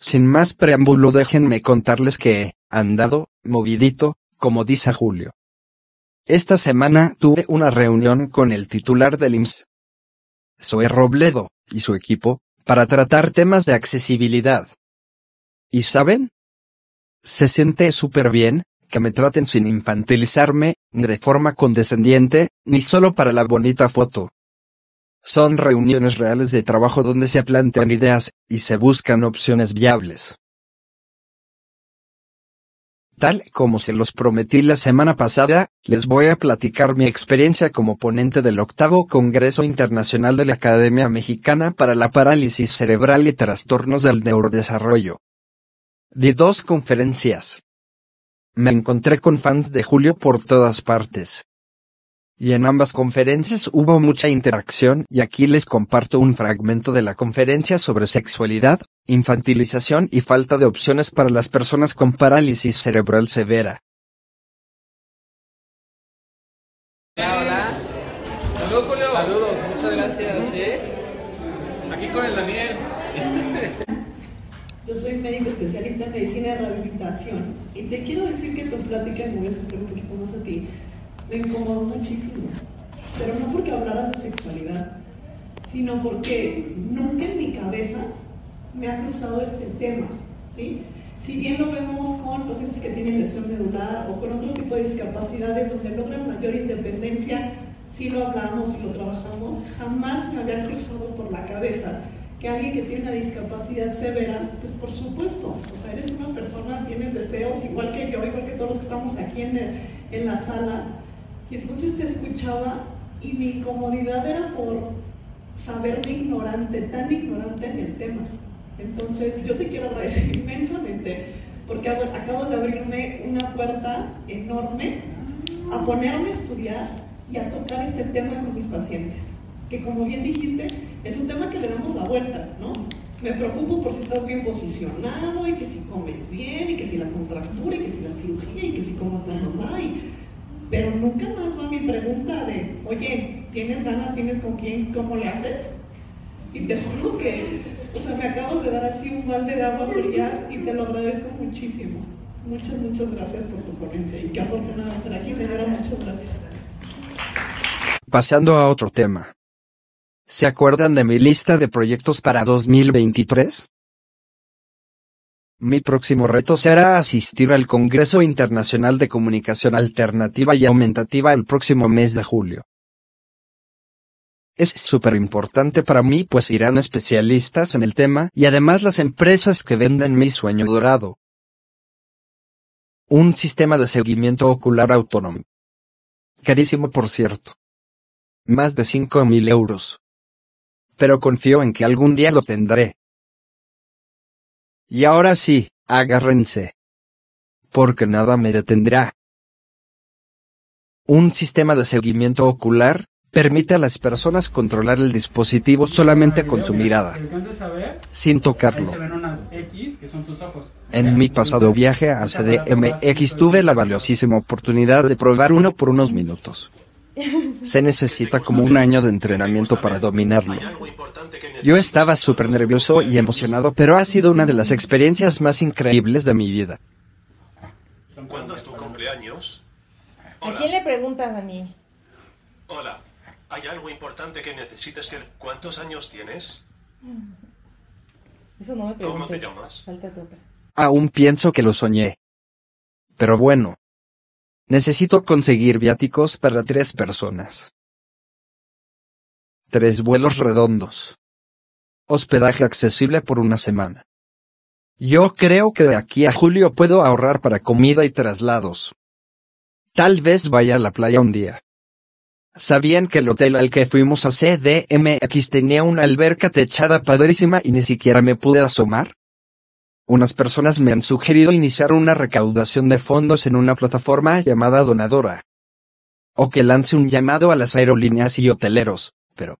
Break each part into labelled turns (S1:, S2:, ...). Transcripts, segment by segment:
S1: Sin más preámbulo déjenme contarles que he andado, movidito, como dice Julio. Esta semana tuve una reunión con el titular del IMSS, Zoe Robledo, y su equipo, para tratar temas de accesibilidad. ¿Y saben? Se siente súper bien, que me traten sin infantilizarme, ni de forma condescendiente, ni solo para la bonita foto. Son reuniones reales de trabajo donde se plantean ideas, y se buscan opciones viables. Tal como se los prometí la semana pasada, les voy a platicar mi experiencia como ponente del octavo Congreso Internacional de la Academia Mexicana para la Parálisis Cerebral y Trastornos del Neurodesarrollo. Di dos conferencias. Me encontré con fans de Julio por todas partes y en ambas conferencias hubo mucha interacción y aquí les comparto un fragmento de la conferencia sobre sexualidad, infantilización y falta de opciones para las personas con parálisis cerebral severa.
S2: Hola, hola. Saludos, Julio. Saludos, muchas gracias. ¿eh? Aquí con el Daniel.
S3: Yo soy médico especialista en medicina de rehabilitación y te quiero decir que tu plática me voy a un poquito más a ti me incomodó muchísimo. Pero no porque hablaras de sexualidad, sino porque nunca en mi cabeza me ha cruzado este tema. ¿sí? Si bien lo vemos con pacientes que tienen lesión medular o con otro tipo de discapacidades donde logran mayor independencia, si lo hablamos y lo trabajamos, jamás me había cruzado por la cabeza que alguien que tiene una discapacidad severa, pues por supuesto, o sea, eres una persona, tienes deseos igual que yo, igual que todos los que estamos aquí en, en la sala, y entonces te escuchaba y mi incomodidad era por saberme ignorante, tan ignorante en el tema. Entonces yo te quiero agradecer inmensamente porque acabo de abrirme una puerta enorme a ponerme a estudiar y a tocar este tema con mis pacientes. Que como bien dijiste, es un tema que le damos la vuelta, ¿no? Me preocupo por si estás bien posicionado y que si comes bien y que si la contractura y que si la cirugía y que si cómo está mamá y pero nunca pregunta de, oye, ¿tienes ganas? ¿Tienes con quién? ¿Cómo le haces? Y te juro que, o sea, me acabo de dar así un balde de agua fría y te lo agradezco muchísimo. Muchas, muchas gracias por tu ponencia y qué afortunada estar aquí, señora. Muchas gracias.
S1: Pasando a otro tema. ¿Se acuerdan de mi lista de proyectos para 2023? Mi próximo reto será asistir al Congreso Internacional de Comunicación Alternativa y Aumentativa el próximo mes de julio. Es súper importante para mí pues irán especialistas en el tema y además las empresas que venden mi sueño dorado. Un sistema de seguimiento ocular autónomo. Carísimo por cierto. Más de 5 mil euros. Pero confío en que algún día lo tendré. Y ahora sí, agárrense. Porque nada me detendrá. Un sistema de seguimiento ocular permite a las personas controlar el dispositivo solamente con su mirada, sin tocarlo. En mi pasado viaje a CDMX tuve la valiosísima oportunidad de probar uno por unos minutos. Se necesita como un año de entrenamiento para dominarlo. Yo estaba súper nervioso y emocionado, pero ha sido una de las experiencias más increíbles de mi vida.
S4: ¿Cuándo es tu cumpleaños?
S5: ¿A quién le preguntas, Dani?
S4: Hola. ¿Hay algo importante que necesites que... ¿Cuántos años tienes?
S5: Eso no me preguntes.
S4: ¿Cómo te llamas?
S5: Sáltate otra.
S1: Aún pienso que lo soñé. Pero bueno. Necesito conseguir viáticos para tres personas. Tres vuelos redondos. Hospedaje accesible por una semana. Yo creo que de aquí a julio puedo ahorrar para comida y traslados. Tal vez vaya a la playa un día. ¿Sabían que el hotel al que fuimos a CDMX tenía una alberca techada padrísima y ni siquiera me pude asomar? Unas personas me han sugerido iniciar una recaudación de fondos en una plataforma llamada Donadora. O que lance un llamado a las aerolíneas y hoteleros, pero...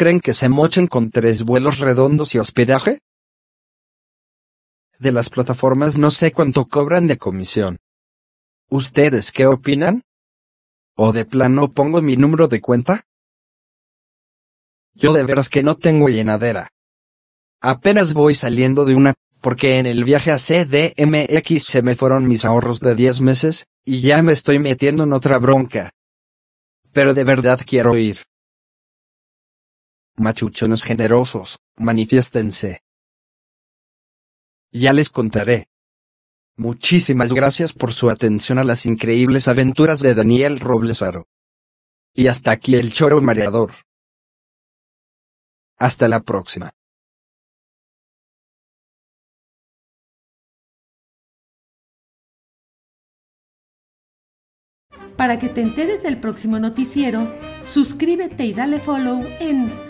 S1: ¿Creen que se mochen con tres vuelos redondos y hospedaje? De las plataformas no sé cuánto cobran de comisión. ¿Ustedes qué opinan? ¿O de plano pongo mi número de cuenta? Yo de veras que no tengo llenadera. Apenas voy saliendo de una, porque en el viaje a CDMX se me fueron mis ahorros de 10 meses, y ya me estoy metiendo en otra bronca. Pero de verdad quiero ir. Machuchones generosos, manifiéstense. Ya les contaré. Muchísimas gracias por su atención a las increíbles aventuras de Daniel Roblesaro. Y hasta aquí el choro mareador. Hasta la próxima.
S6: Para que te enteres del próximo noticiero, suscríbete y dale follow en